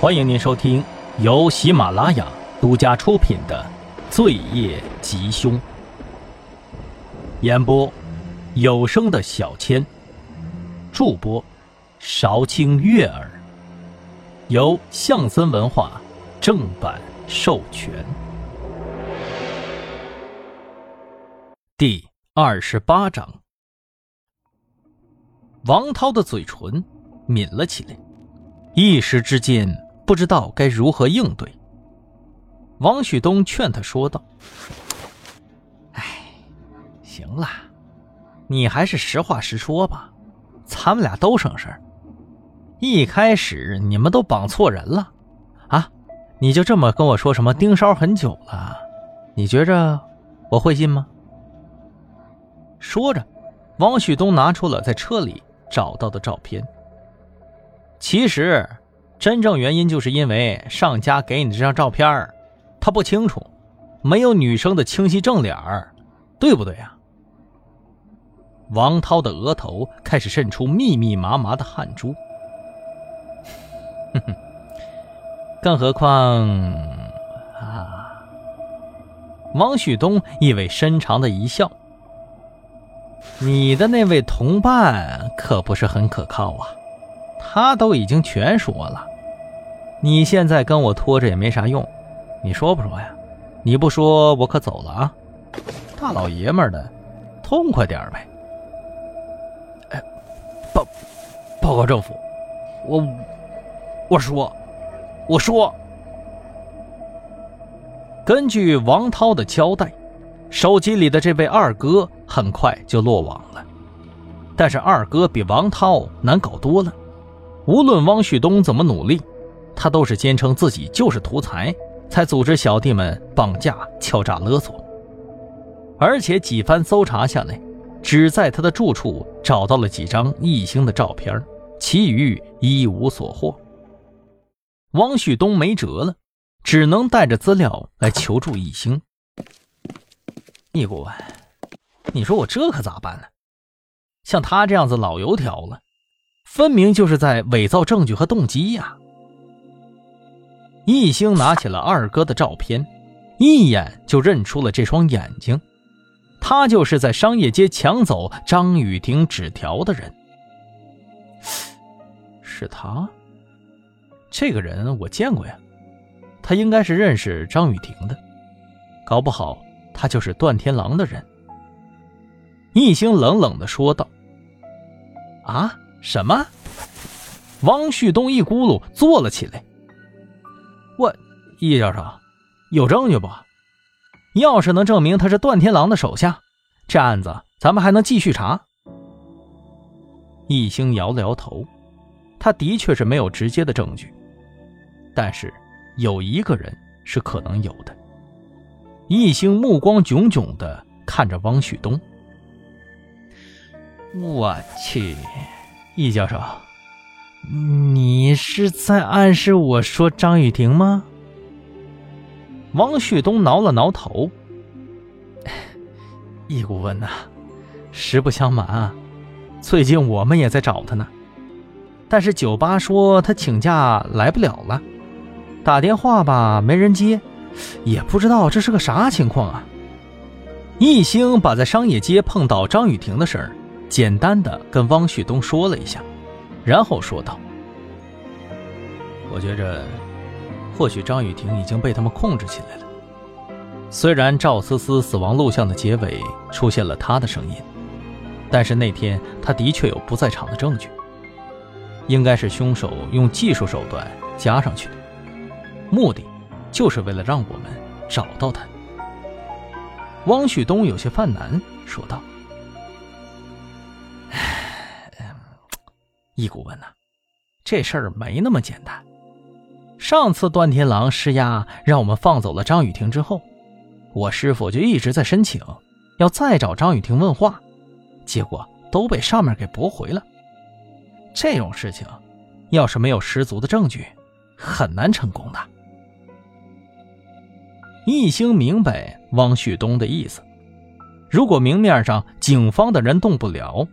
欢迎您收听由喜马拉雅独家出品的《罪业吉凶》，演播有声的小千，助播韶清悦耳，由象森文化正版授权。第二十八章，王涛的嘴唇抿了起来，一时之间。不知道该如何应对。王旭东劝他说道：“哎，行了，你还是实话实说吧，咱们俩都省事儿。一开始你们都绑错人了，啊，你就这么跟我说什么盯梢很久了？你觉着我会信吗？”说着，王旭东拿出了在车里找到的照片。其实。真正原因就是因为上家给你这张照片他不清楚，没有女生的清晰正脸对不对啊？王涛的额头开始渗出密密麻麻的汗珠。哼哼，更何况啊，王旭东意味深长的一笑：“你的那位同伴可不是很可靠啊。”他都已经全说了，你现在跟我拖着也没啥用，你说不说呀？你不说我可走了啊！大老爷们的，痛快点呗！哎，报报告政府，我我说我说，根据王涛的交代，手机里的这位二哥很快就落网了，但是二哥比王涛难搞多了。无论汪旭东怎么努力，他都是坚称自己就是图财，才组织小弟们绑架、敲诈勒索。而且几番搜查下来，只在他的住处找到了几张易星的照片，其余一无所获。汪旭东没辙了，只能带着资料来求助易星。易顾问，你说我这可咋办呢？像他这样子老油条了。分明就是在伪造证据和动机呀！易星拿起了二哥的照片，一眼就认出了这双眼睛，他就是在商业街抢走张雨婷纸条的人。是他？这个人我见过呀，他应该是认识张雨婷的，搞不好他就是段天狼的人。易星冷冷的说道：“啊？”什么？王旭东一咕噜坐了起来。我，易教授，有证据不？要是能证明他是段天狼的手下，这案子咱们还能继续查。易星摇了摇头，他的确是没有直接的证据，但是有一个人是可能有的。易星目光炯炯的看着汪旭东，我去。易教授，你是在暗示我说张雨婷吗？王旭东挠了挠头。易顾问呐，实不相瞒啊，最近我们也在找他呢，但是酒吧说他请假来不了了，打电话吧没人接，也不知道这是个啥情况啊。易星把在商业街碰到张雨婷的事儿。简单的跟汪旭东说了一下，然后说道：“我觉着，或许张雨婷已经被他们控制起来了。虽然赵思思死亡录像的结尾出现了他的声音，但是那天他的确有不在场的证据，应该是凶手用技术手段加上去的，目的就是为了让我们找到他。”汪旭东有些犯难说道。易顾问呐，这事儿没那么简单。上次段天狼施压让我们放走了张雨婷之后，我师傅就一直在申请要再找张雨婷问话，结果都被上面给驳回了。这种事情，要是没有十足的证据，很难成功的。易星明白汪旭东的意思，如果明面上警方的人动不了，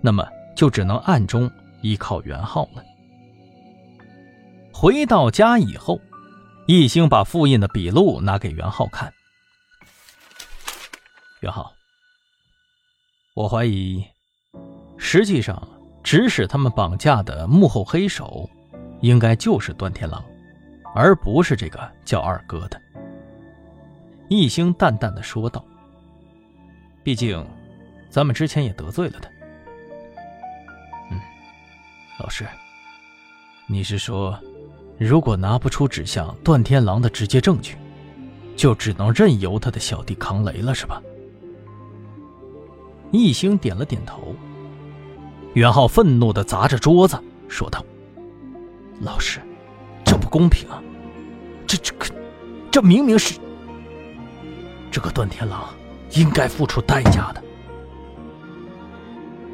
那么就只能暗中。依靠袁浩了。回到家以后，易兴把复印的笔录拿给袁浩看。袁浩，我怀疑，实际上指使他们绑架的幕后黑手，应该就是段天狼，而不是这个叫二哥的。易兴淡淡的说道：“毕竟，咱们之前也得罪了他。”老师，你是说，如果拿不出指向段天狼的直接证据，就只能任由他的小弟扛雷了，是吧？易兴点了点头。袁浩愤怒的砸着桌子，说道：“老师，这不公平啊！这这个，这明明是……这个段天狼应该付出代价的。”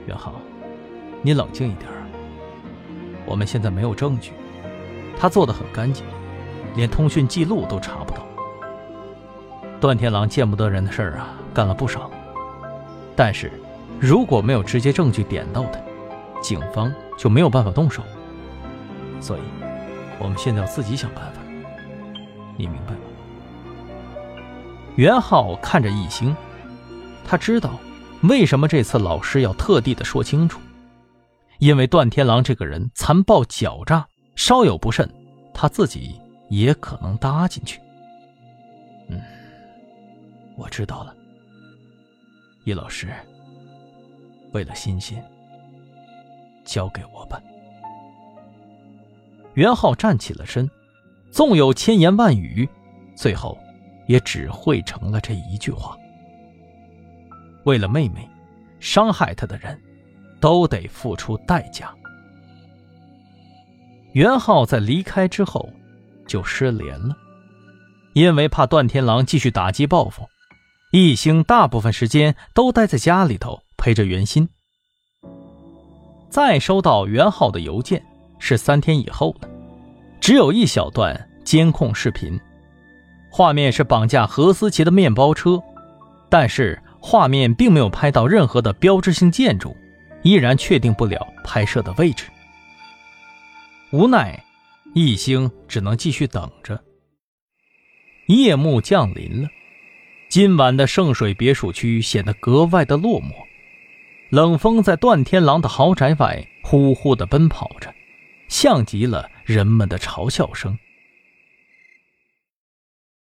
袁浩，你冷静一点。我们现在没有证据，他做的很干净，连通讯记录都查不到。段天狼见不得人的事儿啊，干了不少。但是，如果没有直接证据点到他，警方就没有办法动手。所以，我们现在要自己想办法。你明白吗？袁浩看着易星，他知道为什么这次老师要特地的说清楚，因为段天狼这个人残暴狡诈，稍有不慎，他自己也可能搭进去。嗯，我知道了。易老师，为了欣欣，交给我吧。袁浩站起了身，纵有千言万语，最后也只汇成了这一句话：为了妹妹，伤害他的人，都得付出代价。袁浩在离开之后就失联了，因为怕段天狼继续打击报复。易兴大部分时间都待在家里头陪着袁心。再收到袁浩的邮件是三天以后的，只有一小段监控视频，画面是绑架何思琪的面包车，但是画面并没有拍到任何的标志性建筑，依然确定不了拍摄的位置。无奈，易兴只能继续等着。夜幕降临了。今晚的圣水别墅区显得格外的落寞，冷风在段天狼的豪宅外呼呼地奔跑着，像极了人们的嘲笑声。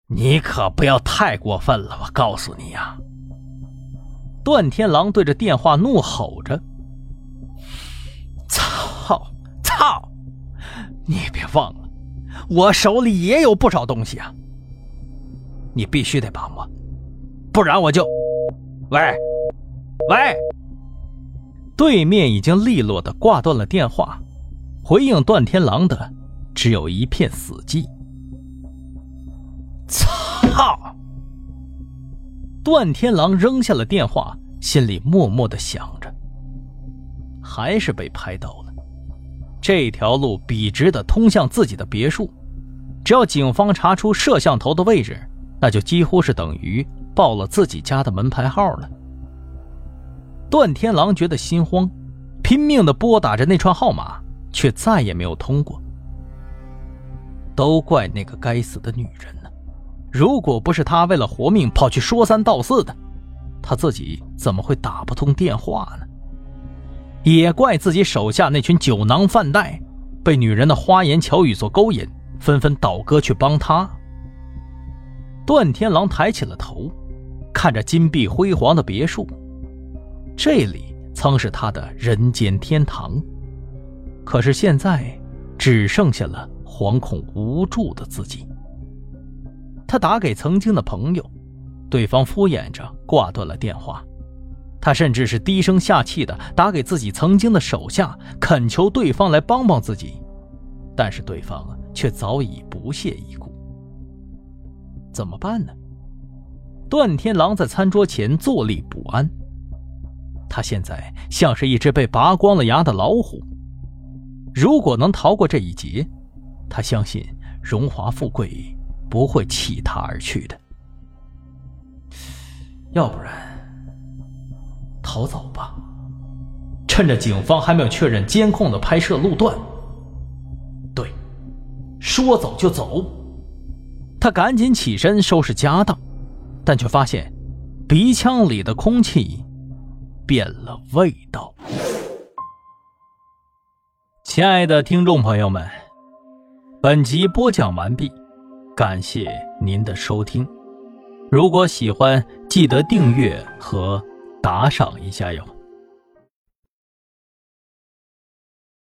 你可不要太过分了，我告诉你呀！段天狼对着电话怒吼着：“操操！你别忘了，我手里也有不少东西啊！你必须得帮我。”不然我就，喂，喂。对面已经利落的挂断了电话，回应段天狼的只有一片死寂。操！段天狼扔下了电话，心里默默的想着，还是被拍到了。这条路笔直的通向自己的别墅，只要警方查出摄像头的位置，那就几乎是等于。报了自己家的门牌号了。段天狼觉得心慌，拼命的拨打着那串号码，却再也没有通过。都怪那个该死的女人呢！如果不是她为了活命跑去说三道四的，他自己怎么会打不通电话呢？也怪自己手下那群酒囊饭袋，被女人的花言巧语所勾引，纷纷倒戈去帮他。段天狼抬起了头。看着金碧辉煌的别墅，这里曾是他的人间天堂。可是现在，只剩下了惶恐无助的自己。他打给曾经的朋友，对方敷衍着挂断了电话。他甚至是低声下气的打给自己曾经的手下，恳求对方来帮帮自己。但是对方却早已不屑一顾。怎么办呢？段天狼在餐桌前坐立不安，他现在像是一只被拔光了牙的老虎。如果能逃过这一劫，他相信荣华富贵不会弃他而去的。要不然，逃走吧，趁着警方还没有确认监控的拍摄路段。对，说走就走。他赶紧起身收拾家当，但却发现鼻腔里的空气变了味道。亲爱的听众朋友们，本集播讲完毕，感谢您的收听。如果喜欢，记得订阅和打赏一下哟。